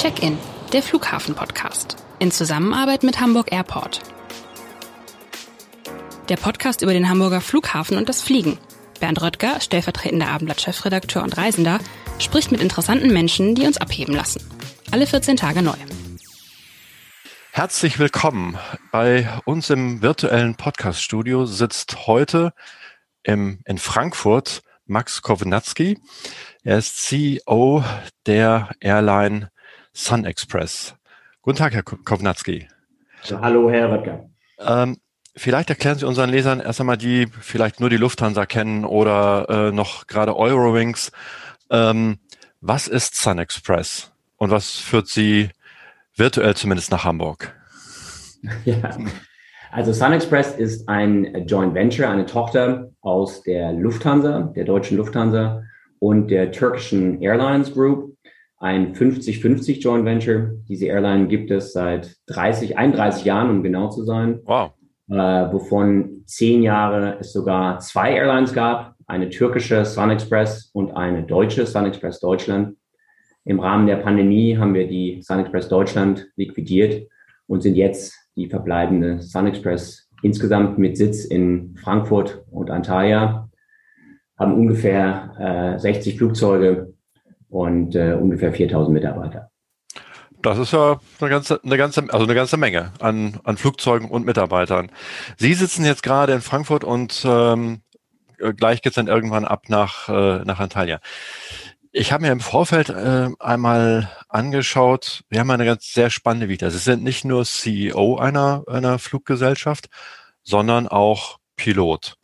Check-in, der Flughafen-Podcast. In Zusammenarbeit mit Hamburg Airport. Der Podcast über den Hamburger Flughafen und das Fliegen. Bernd Röttger, stellvertretender Abendblatt-Chefredakteur und Reisender, spricht mit interessanten Menschen, die uns abheben lassen. Alle 14 Tage neu. Herzlich willkommen. Bei uns im virtuellen Podcast-Studio sitzt heute im, in Frankfurt Max Kovnatski. Er ist CEO der Airline Sun Express. Guten Tag, Herr Kovnatski. hallo, Herr Röttger. Ähm, vielleicht erklären Sie unseren Lesern erst einmal, die vielleicht nur die Lufthansa kennen oder äh, noch gerade Eurowings. Ähm, was ist Sun Express und was führt Sie virtuell zumindest nach Hamburg? Ja, also Sun Express ist ein Joint Venture, eine Tochter aus der Lufthansa, der deutschen Lufthansa und der türkischen Airlines Group ein 50-50 Joint Venture. Diese Airline gibt es seit 30, 31 Jahren, um genau zu sein. Wow. Äh, wovon zehn Jahre es sogar zwei Airlines gab, eine türkische Sun Express und eine deutsche Sun Express Deutschland. Im Rahmen der Pandemie haben wir die Sun Express Deutschland liquidiert und sind jetzt die verbleibende Sun Express insgesamt mit Sitz in Frankfurt und Antalya, haben ungefähr äh, 60 Flugzeuge und äh, ungefähr 4000 Mitarbeiter. Das ist ja eine ganze, eine ganze, also eine ganze Menge an, an Flugzeugen und Mitarbeitern. Sie sitzen jetzt gerade in Frankfurt und ähm, gleich geht's dann irgendwann ab nach, äh, nach Antalya. Ich habe mir im Vorfeld äh, einmal angeschaut, wir haben eine ganz sehr spannende Vita. Sie sind nicht nur CEO einer, einer Fluggesellschaft, sondern auch Pilot.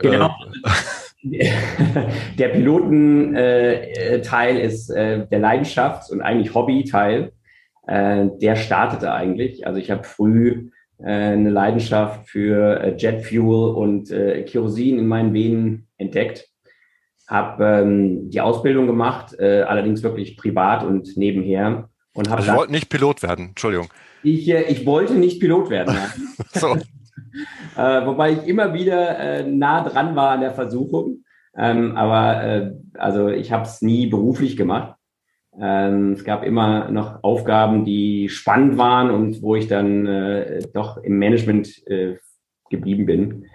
Genau. Äh, der Pilotenteil ist äh, der Leidenschafts- und eigentlich Hobbyteil. Äh, der startete eigentlich. Also ich habe früh äh, eine Leidenschaft für äh, Jetfuel und Kerosin in meinen Venen entdeckt. Habe ähm, die Ausbildung gemacht, allerdings wirklich privat und nebenher. Und also ich wollte nicht Pilot werden, Entschuldigung. Ich, ich wollte nicht Pilot werden. so. äh, wobei ich immer wieder äh, nah dran war an der Versuchung. Ähm, aber äh, also ich habe es nie beruflich gemacht. Ähm, es gab immer noch Aufgaben, die spannend waren und wo ich dann äh, doch im Management äh, geblieben bin.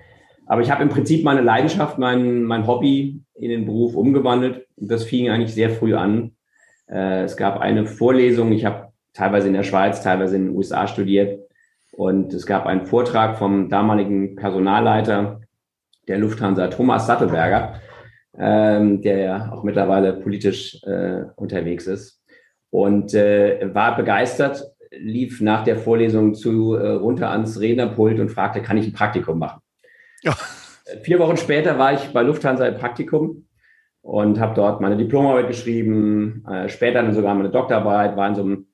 Aber ich habe im Prinzip meine Leidenschaft, mein, mein Hobby in den Beruf umgewandelt. Das fing eigentlich sehr früh an. Äh, es gab eine Vorlesung, ich habe teilweise in der Schweiz, teilweise in den USA studiert. Und es gab einen Vortrag vom damaligen Personalleiter der Lufthansa, Thomas Sattelberger, ähm, der ja auch mittlerweile politisch äh, unterwegs ist. Und äh, war begeistert, lief nach der Vorlesung zu äh, runter ans Rednerpult und fragte, kann ich ein Praktikum machen? Ja. Äh, vier Wochen später war ich bei Lufthansa im Praktikum und habe dort meine Diplomarbeit geschrieben, äh, später dann sogar meine Doktorarbeit, war in so einem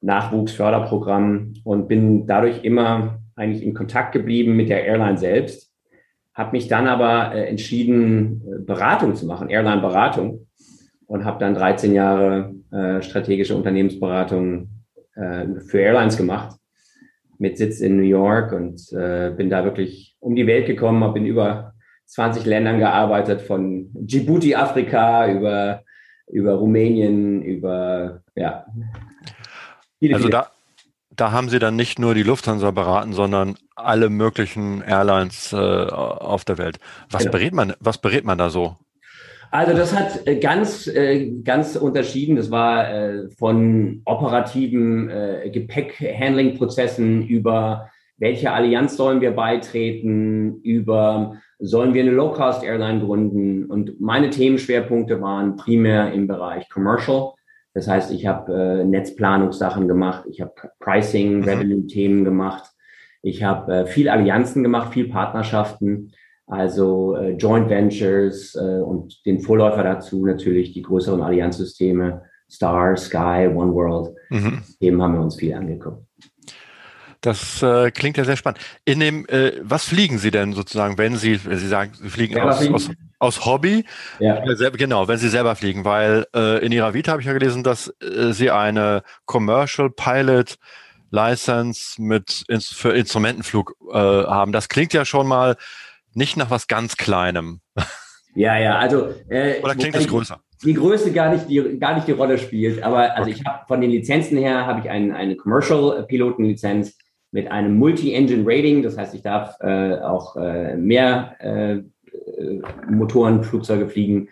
Nachwuchsförderprogramm und bin dadurch immer eigentlich in Kontakt geblieben mit der Airline selbst. Habe mich dann aber äh, entschieden, äh, Beratung zu machen, Airline-Beratung und habe dann 13 Jahre äh, strategische Unternehmensberatung äh, für Airlines gemacht mit Sitz in New York und äh, bin da wirklich um die Welt gekommen, habe in über 20 Ländern gearbeitet, von Djibouti, Afrika über über Rumänien, über ja, Viele, also viele. da, da haben Sie dann nicht nur die Lufthansa beraten, sondern alle möglichen Airlines äh, auf der Welt. Was genau. berät man, was berät man da so? Also das hat äh, ganz, äh, ganz unterschieden. Das war äh, von operativen Gepäckhandling-Prozessen über welche Allianz sollen wir beitreten, über sollen wir eine Low-Cost-Airline gründen. Und meine Themenschwerpunkte waren primär im Bereich Commercial das heißt, ich habe äh, Netzplanungssachen gemacht, ich habe Pricing, mhm. Revenue-Themen gemacht, ich habe äh, viel Allianzen gemacht, viel Partnerschaften, also äh, Joint Ventures äh, und den Vorläufer dazu natürlich die größeren Allianzsysteme, Star, Sky, One World. Mhm. Dem haben wir uns viel angeguckt. Das äh, klingt ja sehr spannend. In dem, äh, was fliegen Sie denn sozusagen, wenn Sie, Sie sagen, Sie fliegen aus, fliegen? aus, aus Hobby? Ja. Genau, wenn Sie selber fliegen, weil äh, in Ihrer Vita habe ich ja gelesen, dass äh, Sie eine Commercial Pilot License mit ins, für Instrumentenflug äh, haben. Das klingt ja schon mal nicht nach was ganz Kleinem. Ja, ja, also äh, oder klingt es größer? die Größe gar nicht die, gar nicht die Rolle spielt. Aber also ich habe von den Lizenzen her habe ich ein, eine Commercial-Pilotenlizenz mit einem Multi-Engine-Rating. Das heißt, ich darf äh, auch äh, mehr äh, Motoren, Flugzeuge fliegen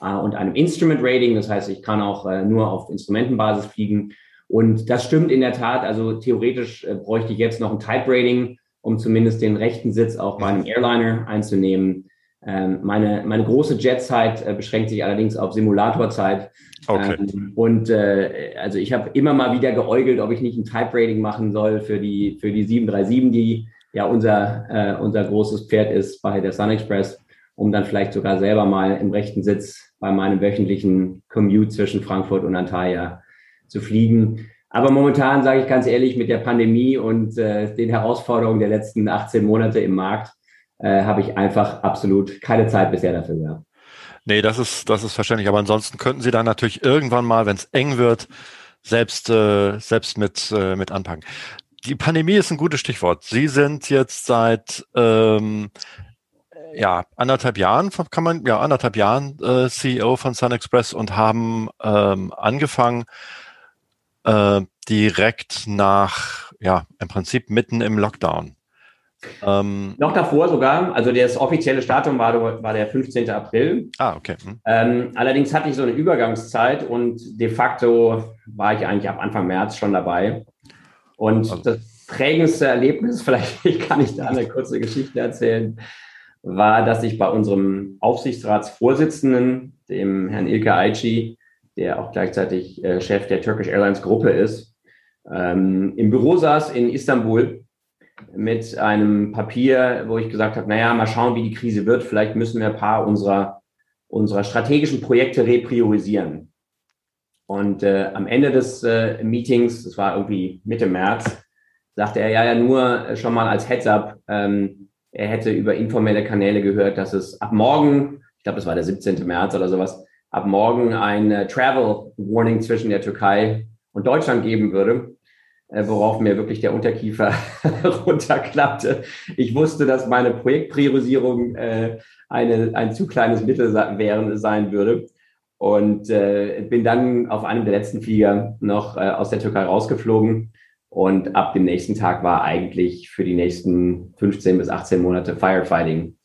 äh, und einem Instrument-Rating. Das heißt, ich kann auch äh, nur auf Instrumentenbasis fliegen. Und das stimmt in der Tat. Also theoretisch äh, bräuchte ich jetzt noch ein Type-Rating, um zumindest den rechten Sitz auch bei einem Airliner einzunehmen. Ähm, meine, meine große Jetzeit äh, beschränkt sich allerdings auf Simulatorzeit. Okay. Ähm, und äh, also ich habe immer mal wieder geäugelt, ob ich nicht ein Type-Rating machen soll für die, für die 737, die ja unser, äh, unser großes Pferd ist bei der Sun Express, um dann vielleicht sogar selber mal im rechten Sitz bei meinem wöchentlichen Commute zwischen Frankfurt und Antalya zu fliegen. Aber momentan sage ich ganz ehrlich, mit der Pandemie und äh, den Herausforderungen der letzten 18 Monate im Markt äh, habe ich einfach absolut keine Zeit bisher dafür gehabt. Nee, das ist, das ist verständlich. Aber ansonsten könnten Sie dann natürlich irgendwann mal, wenn es eng wird, selbst, äh, selbst mit, äh, mit anpacken. Die Pandemie ist ein gutes Stichwort. Sie sind jetzt seit ähm, ja, anderthalb Jahren, kann man, ja, anderthalb Jahren äh, CEO von Sun Express und haben ähm, angefangen, äh, direkt nach, ja, im Prinzip mitten im Lockdown. Ähm, Noch davor sogar, also das offizielle Datum war, war der 15. April. Ah, okay. Hm. Ähm, allerdings hatte ich so eine Übergangszeit und de facto war ich eigentlich ab Anfang März schon dabei. Und also. das prägendste Erlebnis, vielleicht kann ich da eine kurze Geschichte erzählen, war, dass ich bei unserem Aufsichtsratsvorsitzenden, dem Herrn Ilke Aici, der auch gleichzeitig äh, Chef der Turkish Airlines Gruppe ist, ähm, im Büro saß in Istanbul mit einem Papier, wo ich gesagt habe, naja, mal schauen, wie die Krise wird. Vielleicht müssen wir ein paar unserer, unserer strategischen Projekte repriorisieren. Und äh, am Ende des äh, Meetings, das war irgendwie Mitte März, sagte er ja, ja nur schon mal als Heads-up, ähm, er hätte über informelle Kanäle gehört, dass es ab morgen, ich glaube, es war der 17. März oder sowas, ab morgen ein äh, Travel Warning zwischen der Türkei und Deutschland geben würde, äh, worauf mir wirklich der Unterkiefer runterklappte. Ich wusste, dass meine Projektpriorisierung äh, eine, ein zu kleines Mittel wären, sein würde. Und äh, bin dann auf einem der letzten Flieger noch aus der Türkei rausgeflogen. Und ab dem nächsten Tag war eigentlich für die nächsten 15 bis 18 Monate Firefighting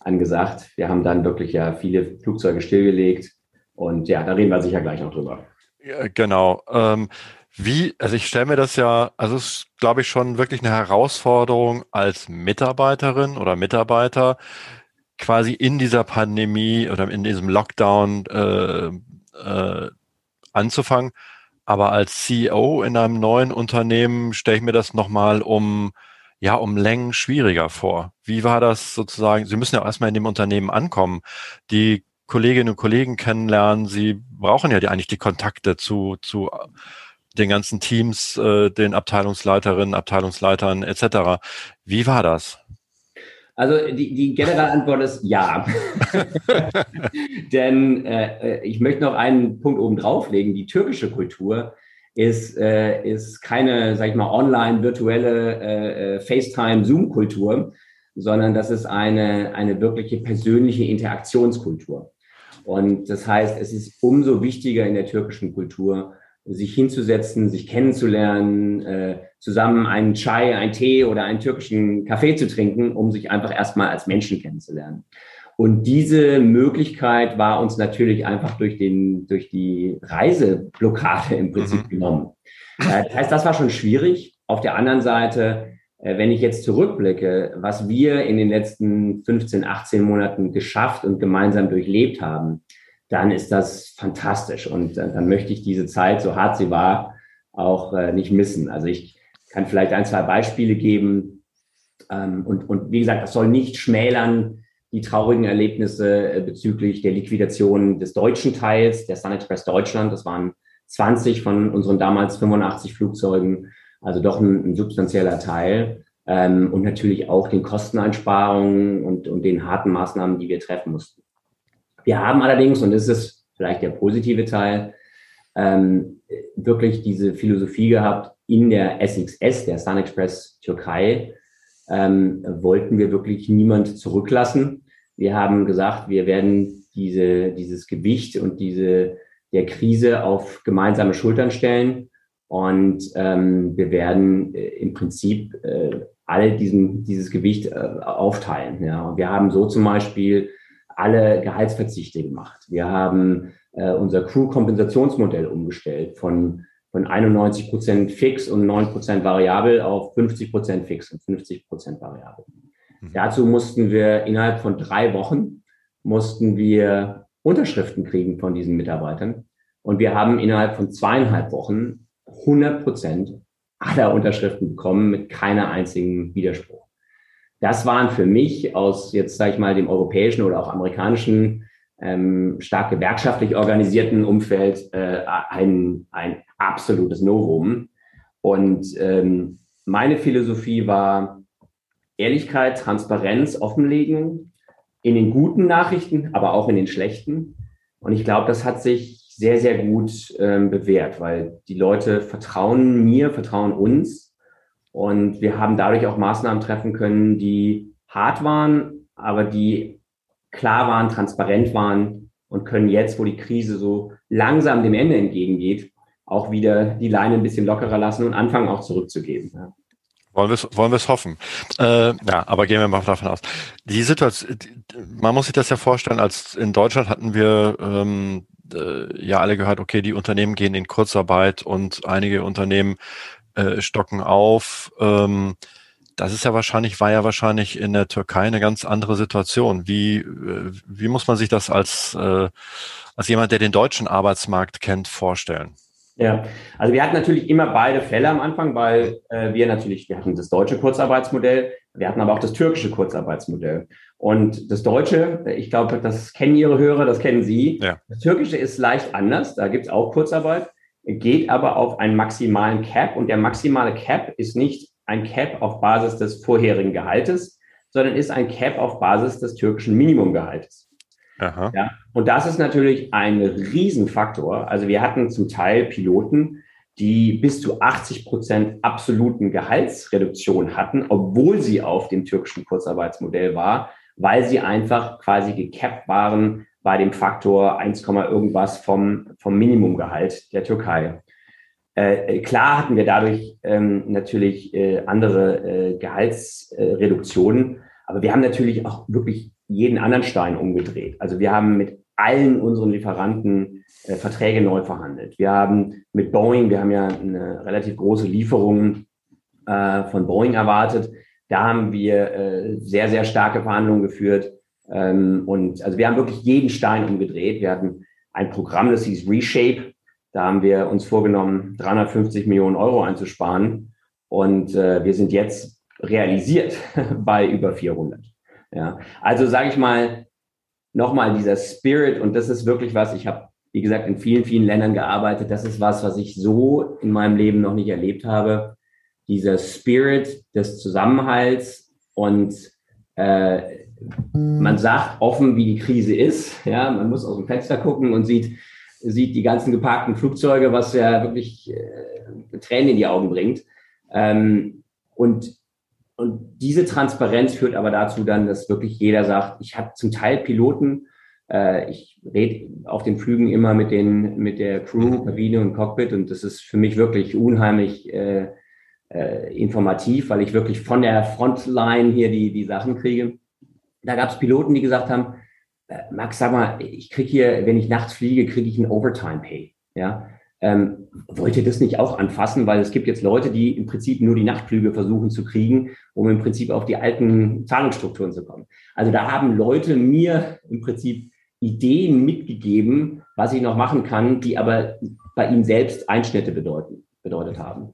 angesagt. Wir haben dann wirklich ja viele Flugzeuge stillgelegt, und ja, da reden wir sicher gleich noch drüber. Ja, genau. Ähm, wie, also ich stelle mir das ja, also es ist, glaube ich, schon wirklich eine Herausforderung als Mitarbeiterin oder Mitarbeiter, quasi in dieser Pandemie oder in diesem Lockdown äh, äh, anzufangen. Aber als CEO in einem neuen Unternehmen stelle ich mir das nochmal um, ja, um Längen schwieriger vor. Wie war das sozusagen? Sie müssen ja erstmal in dem Unternehmen ankommen. Die Kolleginnen und Kollegen kennenlernen. Sie brauchen ja die, eigentlich die Kontakte zu, zu den ganzen Teams, äh, den Abteilungsleiterinnen, Abteilungsleitern etc. Wie war das? Also die, die generelle Antwort ist ja. Denn äh, ich möchte noch einen Punkt oben drauflegen. Die türkische Kultur ist, äh, ist keine, sag ich mal, online virtuelle äh, äh FaceTime, Zoom-Kultur, sondern das ist eine, eine wirkliche persönliche Interaktionskultur. Und das heißt, es ist umso wichtiger in der türkischen Kultur, sich hinzusetzen, sich kennenzulernen, äh, zusammen einen Chai, einen Tee oder einen türkischen Kaffee zu trinken, um sich einfach erstmal als Menschen kennenzulernen. Und diese Möglichkeit war uns natürlich einfach durch, den, durch die Reiseblockade im Prinzip mhm. genommen. Äh, das heißt, das war schon schwierig. Auf der anderen Seite äh, wenn ich jetzt zurückblicke, was wir in den letzten 15, 18 Monaten geschafft und gemeinsam durchlebt haben, dann ist das fantastisch. Und äh, dann möchte ich diese Zeit, so hart sie war, auch äh, nicht missen. Also ich kann vielleicht ein, zwei Beispiele geben. Ähm, und, und wie gesagt, das soll nicht schmälern die traurigen Erlebnisse bezüglich der Liquidation des deutschen Teils, der Sun Express Deutschland. Das waren 20 von unseren damals 85 Flugzeugen also doch ein, ein substanzieller Teil. Ähm, und natürlich auch den Kosteneinsparungen und, und den harten Maßnahmen, die wir treffen mussten. Wir haben allerdings, und das ist vielleicht der positive Teil, ähm, wirklich diese Philosophie gehabt, in der SXS, der Sun Express Türkei, ähm, wollten wir wirklich niemand zurücklassen. Wir haben gesagt, wir werden diese, dieses Gewicht und diese der Krise auf gemeinsame Schultern stellen. Und ähm, wir werden äh, im Prinzip äh, alle diesen, dieses Gewicht äh, aufteilen. Ja. Wir haben so zum Beispiel alle Gehaltsverzichte gemacht. Wir haben äh, unser Crew-Kompensationsmodell umgestellt von, von 91 Prozent fix und 9 Prozent variabel auf 50 Prozent fix und 50 Prozent variabel. Mhm. Dazu mussten wir innerhalb von drei Wochen mussten wir Unterschriften kriegen von diesen Mitarbeitern. Und wir haben innerhalb von zweieinhalb Wochen 100 Prozent aller Unterschriften bekommen mit keiner einzigen Widerspruch. Das waren für mich aus jetzt, sage ich mal, dem europäischen oder auch amerikanischen ähm, stark gewerkschaftlich organisierten Umfeld äh, ein, ein absolutes Novum. Und ähm, meine Philosophie war Ehrlichkeit, Transparenz, Offenlegen in den guten Nachrichten, aber auch in den schlechten. Und ich glaube, das hat sich sehr, sehr gut ähm, bewährt, weil die Leute vertrauen mir, vertrauen uns. Und wir haben dadurch auch Maßnahmen treffen können, die hart waren, aber die klar waren, transparent waren und können jetzt, wo die Krise so langsam dem Ende entgegengeht, auch wieder die Leine ein bisschen lockerer lassen und anfangen auch zurückzugeben. Ja. Wollen wir es wollen wir's hoffen. Äh, ja, aber gehen wir mal davon aus. Die Situation, man muss sich das ja vorstellen, als in Deutschland hatten wir ähm, äh, ja alle gehört, okay, die Unternehmen gehen in Kurzarbeit und einige Unternehmen äh, stocken auf. Ähm, das ist ja wahrscheinlich, war ja wahrscheinlich in der Türkei eine ganz andere Situation. Wie, äh, wie muss man sich das als, äh, als jemand, der den deutschen Arbeitsmarkt kennt, vorstellen? Ja, also wir hatten natürlich immer beide Fälle am Anfang, weil äh, wir natürlich, wir hatten das deutsche Kurzarbeitsmodell, wir hatten aber auch das türkische Kurzarbeitsmodell. Und das Deutsche, ich glaube, das kennen Ihre Hörer, das kennen Sie. Ja. Das Türkische ist leicht anders, da gibt es auch Kurzarbeit, geht aber auf einen maximalen Cap. Und der maximale Cap ist nicht ein Cap auf Basis des vorherigen Gehaltes, sondern ist ein Cap auf Basis des türkischen Minimumgehaltes. Aha. Ja, und das ist natürlich ein Riesenfaktor. Also wir hatten zum Teil Piloten, die bis zu 80 Prozent absoluten Gehaltsreduktion hatten, obwohl sie auf dem türkischen Kurzarbeitsmodell war, weil sie einfach quasi gecapped waren bei dem Faktor 1, irgendwas vom, vom Minimumgehalt der Türkei. Äh, klar hatten wir dadurch ähm, natürlich äh, andere äh, Gehaltsreduktionen, aber wir haben natürlich auch wirklich jeden anderen Stein umgedreht. Also wir haben mit allen unseren Lieferanten äh, Verträge neu verhandelt. Wir haben mit Boeing, wir haben ja eine relativ große Lieferung äh, von Boeing erwartet. Da haben wir äh, sehr, sehr starke Verhandlungen geführt. Ähm, und also wir haben wirklich jeden Stein umgedreht. Wir hatten ein Programm, das hieß Reshape. Da haben wir uns vorgenommen, 350 Millionen Euro einzusparen. Und äh, wir sind jetzt realisiert bei über 400. Ja, also sage ich mal, nochmal dieser Spirit, und das ist wirklich was, ich habe, wie gesagt, in vielen, vielen Ländern gearbeitet, das ist was, was ich so in meinem Leben noch nicht erlebt habe. Dieser Spirit des Zusammenhalts und äh, man sagt offen, wie die Krise ist. Ja, man muss aus dem Fenster gucken und sieht, sieht die ganzen geparkten Flugzeuge, was ja wirklich äh, Tränen in die Augen bringt. Ähm, und und diese Transparenz führt aber dazu dann, dass wirklich jeder sagt, ich habe zum Teil Piloten, äh, ich rede auf den Flügen immer mit den mit der Crew, Kabine und Cockpit und das ist für mich wirklich unheimlich äh, äh, informativ, weil ich wirklich von der Frontline hier die die Sachen kriege. Da gab es Piloten, die gesagt haben, äh, Max, sag mal, ich kriege hier, wenn ich nachts fliege, kriege ich einen Overtime Pay. Ja, ähm, wollt ihr das nicht auch anfassen? Weil es gibt jetzt Leute, die im Prinzip nur die Nachtflüge versuchen zu kriegen, um im Prinzip auf die alten Zahlungsstrukturen zu kommen. Also da haben Leute mir im Prinzip Ideen mitgegeben, was ich noch machen kann, die aber bei ihnen selbst Einschnitte bedeuten, bedeutet haben.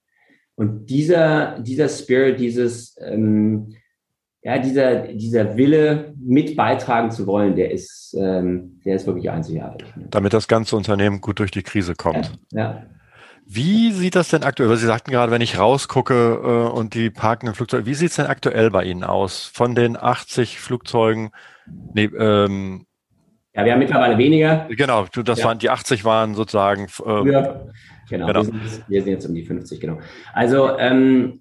Und dieser, dieser Spirit, dieses, ähm, ja, dieser, dieser Wille, mit beitragen zu wollen, der ist, ähm, der ist wirklich einzigartig. Damit das ganze Unternehmen gut durch die Krise kommt. Ja, ja. Wie sieht das denn aktuell? Sie sagten gerade, wenn ich rausgucke äh, und die parkenden Flugzeuge, wie sieht es denn aktuell bei Ihnen aus? Von den 80 Flugzeugen, nee, ähm, ja, wir haben mittlerweile weniger. Genau, das ja. waren die 80 waren sozusagen. Äh, ja, genau. genau. Wir, sind, wir, sind, jetzt um die 50, genau. Also ähm,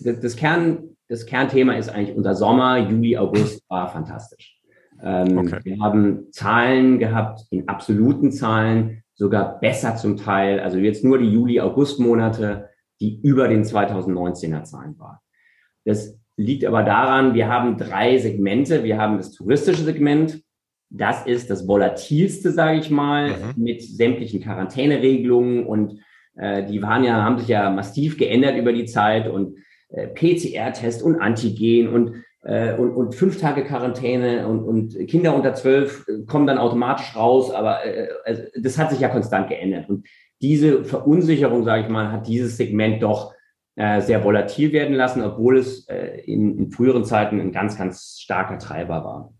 das, das Kern, das Kernthema ist eigentlich unser Sommer, Juli, August war fantastisch. Ähm, okay. Wir haben Zahlen gehabt, in absoluten Zahlen, sogar besser zum Teil, also jetzt nur die Juli-August-Monate, die über den 2019er Zahlen waren. Das liegt aber daran, wir haben drei Segmente. Wir haben das touristische Segment, das ist das volatilste, sage ich mal, mhm. mit sämtlichen Quarantäneregelungen und äh, die waren ja, haben sich ja massiv geändert über die Zeit und PCR-Test und Antigen und, äh, und, und fünf Tage Quarantäne und, und Kinder unter zwölf kommen dann automatisch raus, aber äh, also das hat sich ja konstant geändert. Und diese Verunsicherung, sage ich mal, hat dieses Segment doch äh, sehr volatil werden lassen, obwohl es äh, in, in früheren Zeiten ein ganz, ganz starker Treiber war.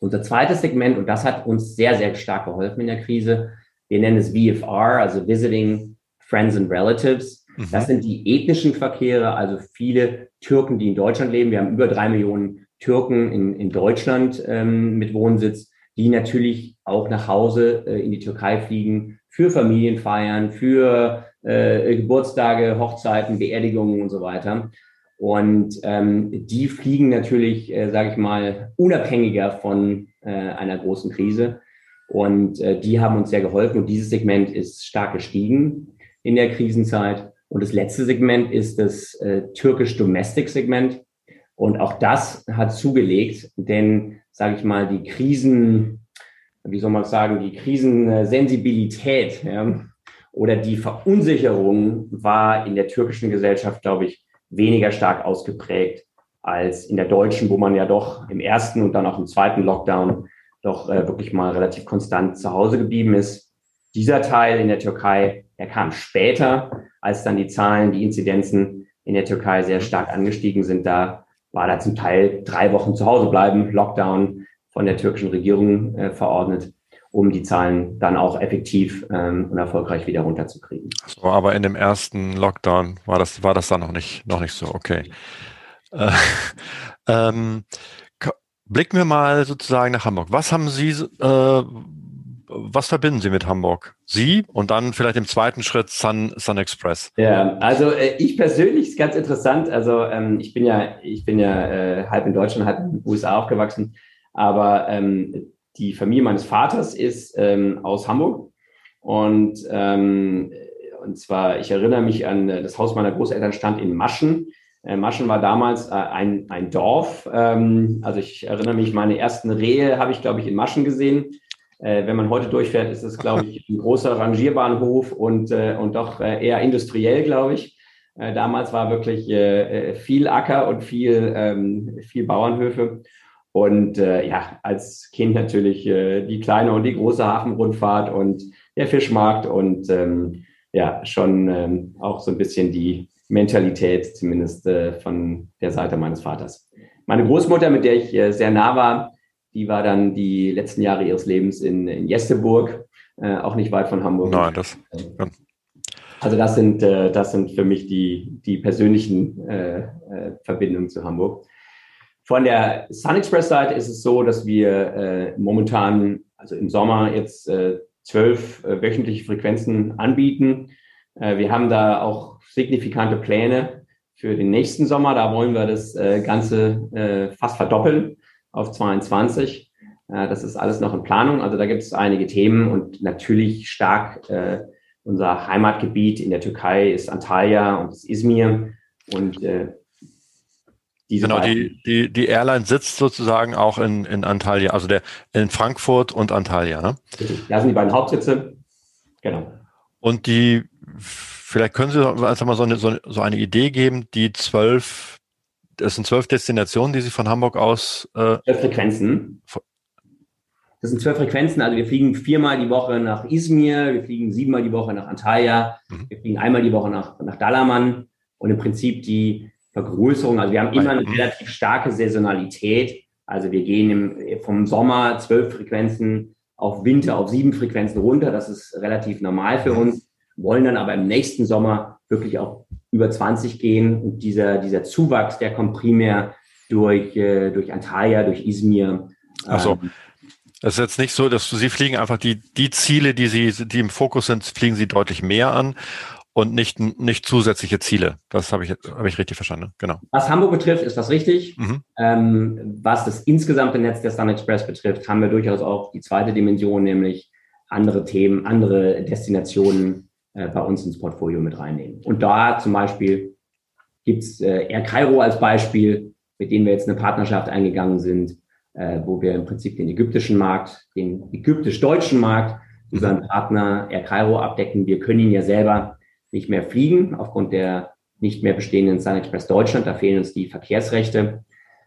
Unser zweites Segment, und das hat uns sehr, sehr stark geholfen in der Krise, wir nennen es VFR, also Visiting Friends and Relatives. Mhm. Das sind die ethnischen Verkehre, also viele Türken, die in Deutschland leben. Wir haben über drei Millionen Türken in, in Deutschland ähm, mit Wohnsitz, die natürlich auch nach Hause äh, in die Türkei fliegen für Familienfeiern, für äh, Geburtstage, Hochzeiten, Beerdigungen und so weiter. Und ähm, die fliegen natürlich, äh, sage ich mal, unabhängiger von äh, einer großen Krise. Und äh, die haben uns sehr geholfen. Und dieses Segment ist stark gestiegen in der Krisenzeit. Und das letzte Segment ist das äh, türkisch-Domestic-Segment. Und auch das hat zugelegt, denn, sage ich mal, die Krisen, wie soll man sagen, die Krisensensibilität ja, oder die Verunsicherung war in der türkischen Gesellschaft, glaube ich, weniger stark ausgeprägt als in der deutschen, wo man ja doch im ersten und dann auch im zweiten Lockdown doch äh, wirklich mal relativ konstant zu Hause geblieben ist. Dieser Teil in der Türkei, der kam später, als dann die Zahlen, die Inzidenzen in der Türkei sehr stark angestiegen sind. Da war da zum Teil drei Wochen zu Hause bleiben, Lockdown von der türkischen Regierung äh, verordnet um die Zahlen dann auch effektiv ähm, und erfolgreich wieder runterzukriegen. So, aber in dem ersten Lockdown war das, war das dann noch nicht, noch nicht so, okay. Äh, ähm, blicken wir mal sozusagen nach Hamburg. Was haben Sie, äh, was verbinden Sie mit Hamburg? Sie und dann vielleicht im zweiten Schritt Sun, Sun Express. Ja, also äh, ich persönlich ist ganz interessant. Also ähm, ich bin ja, ich bin ja äh, halb in Deutschland, halb in den USA aufgewachsen. Aber ähm, die Familie meines Vaters ist ähm, aus Hamburg und ähm, und zwar, ich erinnere mich an äh, das Haus meiner Großeltern stand in Maschen. Äh, Maschen war damals äh, ein, ein Dorf. Ähm, also ich erinnere mich, meine ersten Rehe habe ich, glaube ich, in Maschen gesehen. Äh, wenn man heute durchfährt, ist es, glaube ich, ein großer Rangierbahnhof und, äh, und doch äh, eher industriell, glaube ich. damals war wirklich viel Acker und viel, ähm, viel Bauernhöfe. Und äh, ja, als Kind natürlich äh, die kleine und die große Hafenrundfahrt und der Fischmarkt und ähm, ja, schon ähm, auch so ein bisschen die Mentalität zumindest äh, von der Seite meines Vaters. Meine Großmutter, mit der ich äh, sehr nah war, die war dann die letzten Jahre ihres Lebens in, in Jesteburg, äh, auch nicht weit von Hamburg. Nein, das. Ja. Also das sind, äh, das sind für mich die, die persönlichen äh, äh, Verbindungen zu Hamburg. Von der Sun Express Seite ist es so, dass wir äh, momentan, also im Sommer jetzt äh, zwölf äh, wöchentliche Frequenzen anbieten. Äh, wir haben da auch signifikante Pläne für den nächsten Sommer. Da wollen wir das äh, Ganze äh, fast verdoppeln auf 22. das ist alles noch in Planung. Also da gibt es einige Themen und natürlich stark unser Heimatgebiet in der Türkei ist Antalya und ist Izmir. Und diese genau, die, die, die Airline sitzt sozusagen auch in, in Antalya, also der in Frankfurt und Antalya. Ne? Da sind die beiden Hauptsitze. Genau. Und die, vielleicht können Sie einfach mal so eine, so eine Idee geben, die zwölf, das sind zwölf Destinationen, die Sie von Hamburg aus. Äh, zwölf Frequenzen. Das sind zwölf Frequenzen, also wir fliegen viermal die Woche nach Izmir, wir fliegen siebenmal die Woche nach Antalya, mhm. wir fliegen einmal die Woche nach, nach Dalaman und im Prinzip die Vergrößerung. Also wir haben immer eine relativ starke Saisonalität. Also wir gehen im, vom Sommer zwölf Frequenzen auf Winter auf sieben Frequenzen runter. Das ist relativ normal für uns. Wollen dann aber im nächsten Sommer wirklich auch über 20 gehen. Und dieser, dieser Zuwachs, der kommt primär durch, äh, durch Antalya, durch Izmir. Ach so. Ähm, es ist jetzt nicht so, dass Sie fliegen einfach die, die Ziele, die Sie, die im Fokus sind, fliegen Sie deutlich mehr an. und nicht, nicht zusätzliche Ziele. Das habe ich, hab ich richtig verstanden. Genau. Was Hamburg betrifft, ist das richtig. Mhm. Ähm, was das insgesamte Netz der Sun Express betrifft, haben wir durchaus auch die zweite Dimension, nämlich andere Themen, andere Destinationen äh, bei uns ins Portfolio mit reinnehmen. Und da zum Beispiel gibt es äh, Air Cairo als Beispiel, mit denen wir jetzt eine Partnerschaft eingegangen sind, äh, wo wir im Prinzip den ägyptischen Markt, den ägyptisch-deutschen Markt über einen Partner Air Cairo abdecken. Wir können ihn ja selber nicht mehr fliegen aufgrund der nicht mehr bestehenden Sun Express Deutschland. Da fehlen uns die Verkehrsrechte.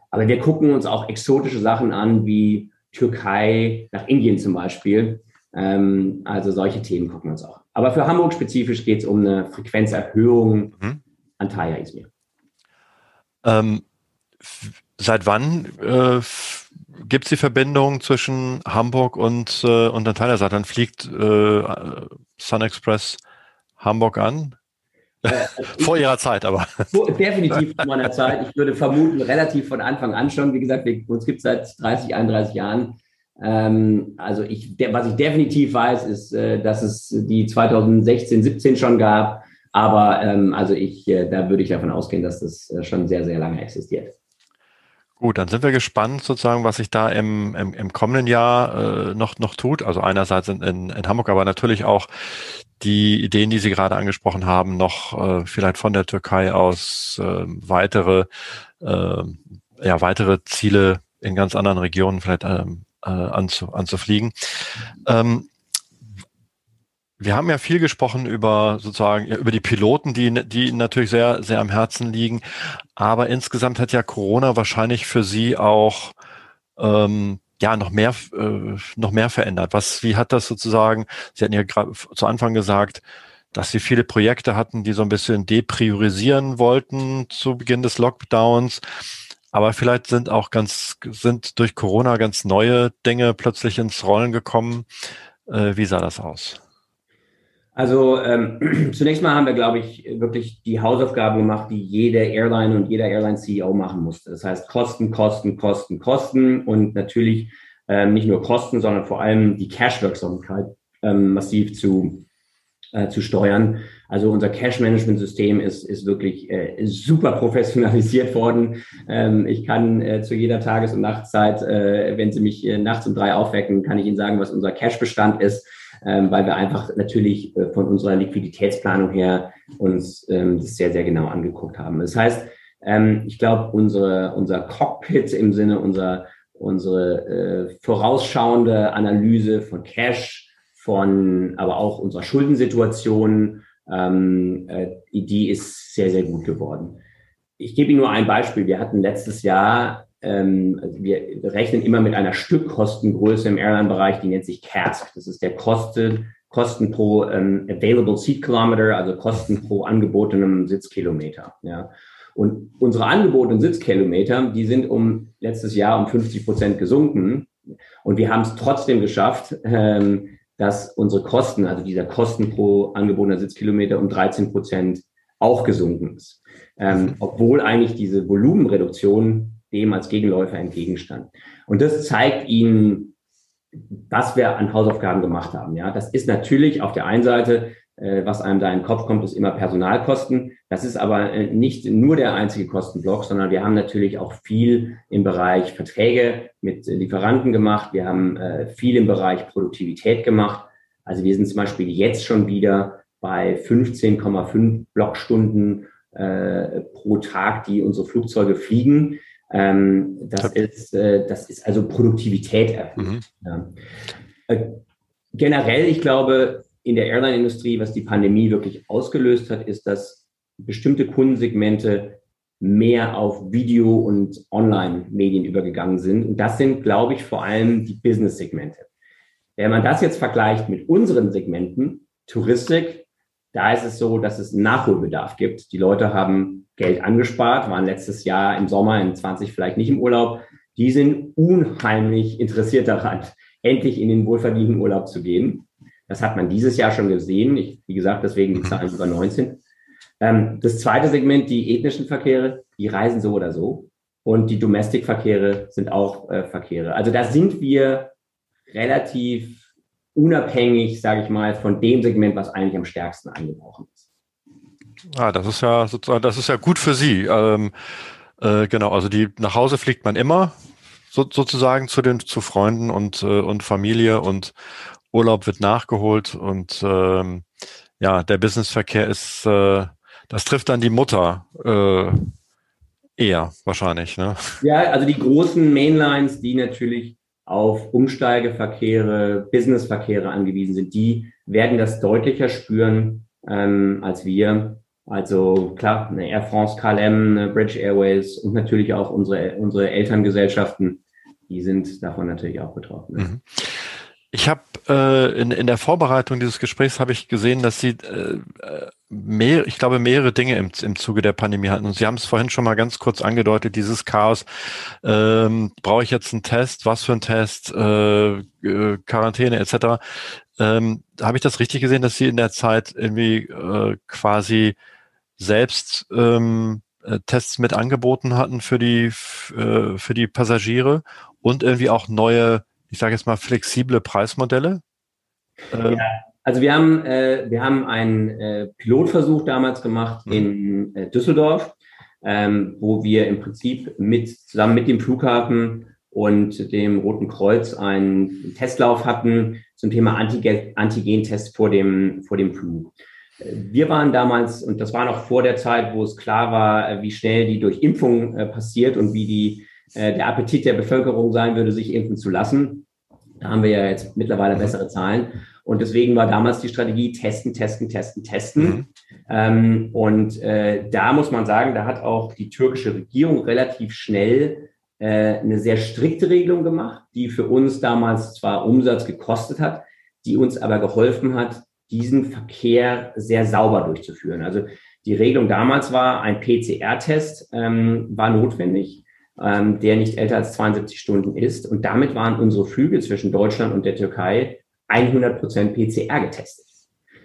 Aber wir gucken uns auch exotische Sachen an, wie Türkei nach Indien zum Beispiel. Ähm, also solche Themen gucken wir uns auch. Aber für Hamburg spezifisch geht es um eine Frequenzerhöhung mhm. an Taya Izmir. Ähm, seit wann äh, gibt es die Verbindung zwischen Hamburg und, äh, und Antalya? Seit dann fliegt äh, Sun Express Hamburg an? Äh, vor ihrer Zeit, aber. Definitiv vor meiner Zeit. Ich würde vermuten, relativ von Anfang an schon. Wie gesagt, uns gibt es seit 30, 31 Jahren. Ähm, also ich, der, was ich definitiv weiß, ist, äh, dass es die 2016, 17 schon gab. Aber ähm, also ich, äh, da würde ich davon ausgehen, dass das äh, schon sehr, sehr lange existiert. Gut, dann sind wir gespannt sozusagen, was sich da im, im, im kommenden Jahr äh, noch, noch tut. Also einerseits in, in, in Hamburg, aber natürlich auch die Ideen, die Sie gerade angesprochen haben, noch äh, vielleicht von der Türkei aus äh, weitere, äh, ja, weitere Ziele in ganz anderen Regionen vielleicht ähm, äh, anzu, anzufliegen. Ähm, wir haben ja viel gesprochen über sozusagen über die Piloten, die, die natürlich sehr, sehr am Herzen liegen. Aber insgesamt hat ja Corona wahrscheinlich für Sie auch ähm, ja noch mehr äh, noch mehr verändert. Was wie hat das sozusagen? Sie hatten ja zu Anfang gesagt, dass Sie viele Projekte hatten, die so ein bisschen depriorisieren wollten zu Beginn des Lockdowns. Aber vielleicht sind auch ganz sind durch Corona ganz neue Dinge plötzlich ins Rollen gekommen. Äh, wie sah das aus? Also ähm, zunächst mal haben wir, glaube ich, wirklich die Hausaufgaben gemacht, die jede Airline und jeder Airline-CEO machen musste. Das heißt Kosten, Kosten, Kosten, Kosten und natürlich ähm, nicht nur Kosten, sondern vor allem die Cash-Wirksamkeit ähm, massiv zu, äh, zu steuern. Also unser Cash-Management-System ist, ist wirklich äh, super professionalisiert worden. Ähm, ich kann äh, zu jeder Tages- und Nachtzeit, äh, wenn Sie mich äh, nachts um drei aufwecken, kann ich Ihnen sagen, was unser Cash-Bestand ist ähm, weil wir einfach natürlich äh, von unserer Liquiditätsplanung her uns ähm, das sehr, sehr genau angeguckt haben. Das heißt, ähm, ich glaube, unsere, unser Cockpit im Sinne unserer unsere äh, vorausschauende Analyse von Cash, von aber auch unserer Schuldensituation, ähm, äh, die ist sehr, sehr gut geworden. Ich gebe Ihnen nur ein Beispiel. Wir hatten letztes Jahr ähm, also wir rechnen immer mit einer Stückkostengröße im Airline-Bereich, die nennt sich CASK. Das ist der Kosten, Kosten pro ähm, Available Seat Kilometer, also Kosten pro angebotenem Sitzkilometer. Ja. Und unsere angebotenen Sitzkilometer, die sind um letztes Jahr um 50 Prozent gesunken. Und wir haben es trotzdem geschafft, ähm, dass unsere Kosten, also dieser Kosten pro angebotener Sitzkilometer um 13 Prozent auch gesunken ist. Ähm, obwohl eigentlich diese Volumenreduktion dem als Gegenläufer entgegenstand. Und das zeigt Ihnen, was wir an Hausaufgaben gemacht haben. Ja, das ist natürlich auf der einen Seite, was einem da in den Kopf kommt, ist immer Personalkosten. Das ist aber äh, nicht nur der einzige Kostenblock, sondern wir haben natürlich auch viel im Bereich Verträge mit Lieferanten gemacht. Wir haben äh, viel im Bereich Produktivität gemacht. Also wir sind zum Beispiel jetzt schon wieder bei 15,5 Blockstunden äh, pro Tag, die unsere Flugzeuge fliegen. Ähm, das, ist, äh, das ist also Produktivität erhöht. Mhm. Ja. Äh, generell, ich glaube, in der Airline-Industrie, was die Pandemie wirklich ausgelöst hat, ist, dass bestimmte Kundensegmente mehr auf Video- und Online-Medien übergegangen sind. Und das sind, glaube ich, vor allem die Business-Segmente. Wenn man das jetzt vergleicht mit unseren Segmenten, Touristik, da ist es so, dass es Nachholbedarf gibt. Die Leute haben Geld angespart, waren letztes Jahr im Sommer in 20 vielleicht nicht im Urlaub. Die sind unheimlich interessiert daran, endlich in den wohlverdienten Urlaub zu gehen. Das hat man dieses Jahr schon gesehen. Ich, wie gesagt, deswegen die mhm. Zahlen über 19. Ähm, das zweite Segment, die ethnischen Verkehre, die reisen so oder so. Und die Domestic-Verkehre sind auch äh, Verkehre. Also da sind wir relativ unabhängig, sage ich mal, von dem Segment, was eigentlich am stärksten eingebrochen ist. Ah, das ist ja sozusagen, das ist ja gut für Sie. Ähm, äh, genau, also die nach Hause fliegt man immer so, sozusagen zu den zu Freunden und äh, und Familie und Urlaub wird nachgeholt und ähm, ja, der Businessverkehr ist, äh, das trifft dann die Mutter äh, eher wahrscheinlich. Ne? Ja, also die großen Mainlines, die natürlich auf Umsteigeverkehre, Businessverkehre angewiesen sind, die werden das deutlicher spüren ähm, als wir. Also klar, eine Air France, KLM, eine British Airways und natürlich auch unsere, unsere Elterngesellschaften, die sind davon natürlich auch betroffen. Mhm. Ich habe äh, in, in der Vorbereitung dieses Gesprächs habe ich gesehen, dass Sie äh, mehr, ich glaube, mehrere Dinge im, im Zuge der Pandemie hatten. Und Sie haben es vorhin schon mal ganz kurz angedeutet, dieses Chaos. Ähm, Brauche ich jetzt einen Test? Was für ein Test? Äh, äh, Quarantäne etc. Ähm, habe ich das richtig gesehen, dass Sie in der Zeit irgendwie äh, quasi selbst ähm, äh, Tests mit angeboten hatten für die äh, für die Passagiere und irgendwie auch neue ich sage jetzt mal, flexible Preismodelle? Ähm. Ja, also wir haben, äh, wir haben einen äh, Pilotversuch damals gemacht mhm. in äh, Düsseldorf, ähm, wo wir im Prinzip mit, zusammen mit dem Flughafen und dem Roten Kreuz einen Testlauf hatten zum Thema Antigen-Test vor dem, vor dem Flug. Wir waren damals, und das war noch vor der Zeit, wo es klar war, wie schnell die Durchimpfung äh, passiert und wie die äh, der Appetit der Bevölkerung sein würde, sich impfen zu lassen. Da haben wir ja jetzt mittlerweile bessere Zahlen. Und deswegen war damals die Strategie testen, testen, testen, testen. Mhm. Ähm, und äh, da muss man sagen, da hat auch die türkische Regierung relativ schnell äh, eine sehr strikte Regelung gemacht, die für uns damals zwar Umsatz gekostet hat, die uns aber geholfen hat, diesen Verkehr sehr sauber durchzuführen. Also die Regelung damals war, ein PCR-Test ähm, war notwendig ähm, der nicht älter als 72 Stunden ist. Und damit waren unsere Flüge zwischen Deutschland und der Türkei 100 Prozent PCR getestet.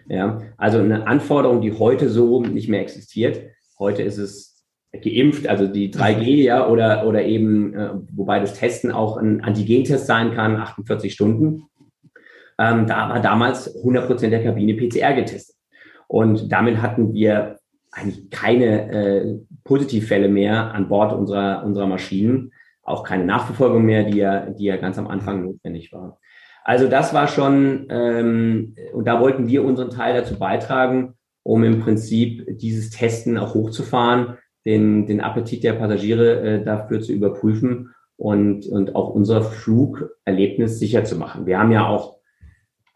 Ja, also eine Anforderung, die heute so nicht mehr existiert. Heute ist es geimpft, also die 3G, ja, oder, oder eben, äh, wobei das Testen auch ein Antigentest sein kann, 48 Stunden. Ähm, da war damals 100 Prozent der Kabine PCR getestet. Und damit hatten wir eigentlich keine äh, Positivfälle mehr an Bord unserer, unserer Maschinen, auch keine Nachverfolgung mehr, die ja, die ja ganz am Anfang notwendig war. Also das war schon, ähm, und da wollten wir unseren Teil dazu beitragen, um im Prinzip dieses Testen auch hochzufahren, den, den Appetit der Passagiere äh, dafür zu überprüfen und, und auch unser Flugerlebnis sicher zu machen. Wir haben ja auch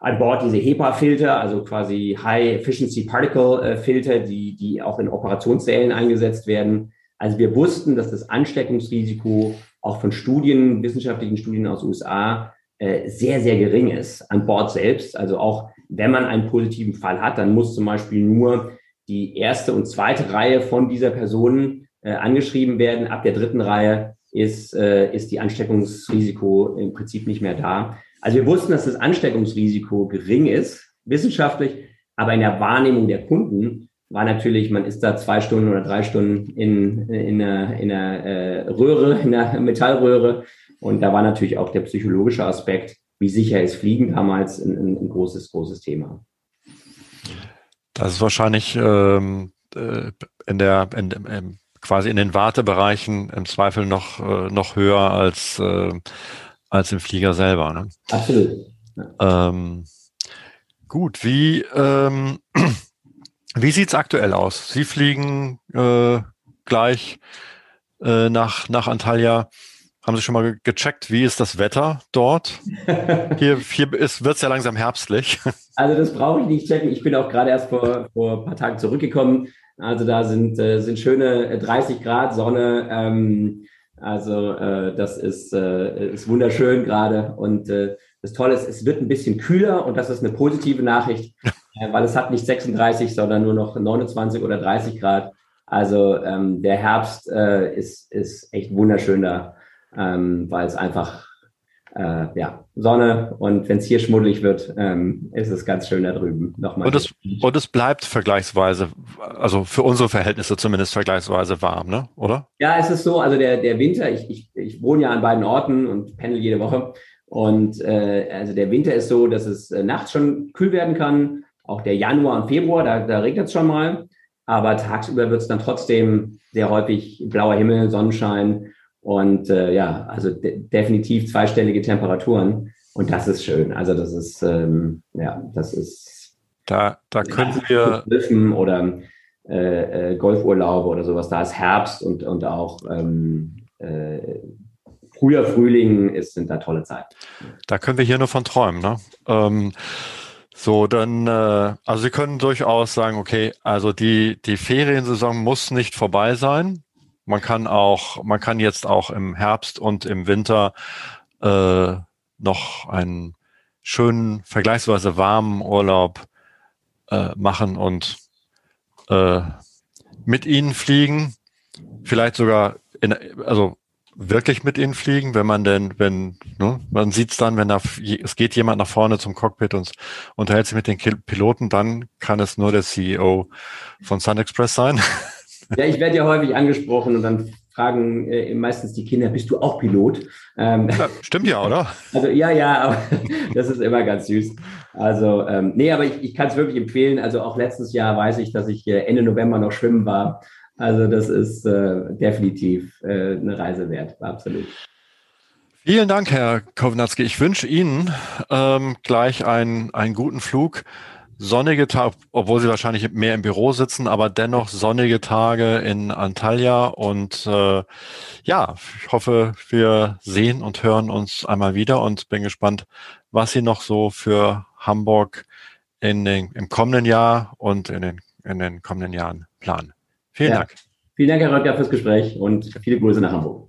an Bord diese HEPA-Filter, also quasi High Efficiency Particle Filter, die, die auch in Operationssälen eingesetzt werden. Also wir wussten, dass das Ansteckungsrisiko auch von Studien, wissenschaftlichen Studien aus USA äh, sehr, sehr gering ist an Bord selbst. Also auch wenn man einen positiven Fall hat, dann muss zum Beispiel nur die erste und zweite Reihe von dieser Person äh, angeschrieben werden. Ab der dritten Reihe ist, äh, ist die Ansteckungsrisiko im Prinzip nicht mehr da. Also wir wussten, dass das Ansteckungsrisiko gering ist, wissenschaftlich, aber in der Wahrnehmung der Kunden war natürlich, man ist da zwei Stunden oder drei Stunden in, in einer, in einer äh, Röhre, in einer Metallröhre. Und da war natürlich auch der psychologische Aspekt, wie sicher ist Fliegen damals ein, ein, großes, großes Thema. Das ist wahrscheinlich ähm, äh, in der in, in, quasi in den Wartebereichen im Zweifel noch, äh, noch höher als äh, als im Flieger selber. Ne? Absolut. Ja. Ähm, gut, wie, ähm, wie sieht's aktuell aus? Sie fliegen äh, gleich äh, nach, nach Antalya. Haben Sie schon mal gecheckt, wie ist das Wetter dort? Hier, hier wird es ja langsam herbstlich. Also das brauche ich nicht checken. Ich bin auch gerade erst vor, vor ein paar Tagen zurückgekommen. Also da sind, äh, sind schöne 30 Grad Sonne. Ähm, also äh, das ist, äh, ist wunderschön gerade. Und äh, das Tolle ist, es wird ein bisschen kühler und das ist eine positive Nachricht, äh, weil es hat nicht 36, sondern nur noch 29 oder 30 Grad. Also ähm, der Herbst äh, ist, ist echt wunderschön da, ähm, weil es einfach äh, ja, Sonne und wenn es hier schmuddelig wird, ähm, ist es ganz schön da drüben. Nochmal. Und es, und es bleibt vergleichsweise, also für unsere Verhältnisse zumindest vergleichsweise warm, ne? oder? Ja, es ist so, also der, der Winter, ich, ich, ich wohne ja an beiden Orten und pendel jede Woche. Und äh, also der Winter ist so, dass es äh, nachts schon kühl werden kann. Auch der Januar und Februar, da, da regnet es schon mal. aber tagsüber wird es dann trotzdem sehr häufig blauer Himmel, Sonnenschein und äh, ja, also de definitiv zweistellige Temperaturen und das ist schön. Also das ist ähm, ja, das ist da da können wir oder äh, äh, Golfurlaube oder sowas. Da ist Herbst und und auch ähm, äh, früher Frühling ist sind da tolle Zeiten. Da können wir hier nur von träumen, ne? Ähm, so, dann, äh, also Sie können durchaus sagen, okay, also die, die Feriensaison muss nicht vorbei sein. Man kann auch, man kann jetzt auch im Herbst und im Winter äh, noch einen schönen, vergleichsweise warmen Urlaub äh, machen und äh, mit Ihnen fliegen. Vielleicht sogar in, also wirklich mit ihnen fliegen, wenn man denn, wenn, ne, man sieht es dann, wenn da, es geht jemand nach vorne zum Cockpit und unterhält sich mit den Piloten, dann kann es nur der CEO von Sun Express sein. Ja, ich werde ja häufig angesprochen und dann fragen äh, meistens die Kinder, bist du auch Pilot? Ähm, ja, stimmt ja, oder? Also ja, ja, aber das ist immer ganz süß. Also ähm, nee, aber ich, ich kann es wirklich empfehlen. Also auch letztes Jahr weiß ich, dass ich äh, Ende November noch schwimmen war also das ist äh, definitiv äh, eine Reise wert, absolut. Vielen Dank, Herr Kovnatski. Ich wünsche Ihnen ähm, gleich einen, einen guten Flug. Sonnige Tage, obwohl Sie wahrscheinlich mehr im Büro sitzen, aber dennoch sonnige Tage in Antalya. Und äh, ja, ich hoffe, wir sehen und hören uns einmal wieder und bin gespannt, was Sie noch so für Hamburg in den, im kommenden Jahr und in den, in den kommenden Jahren planen. Vielen ja. Dank. Vielen Dank, Herr Röttger, fürs Gespräch und viele Grüße nach Hamburg.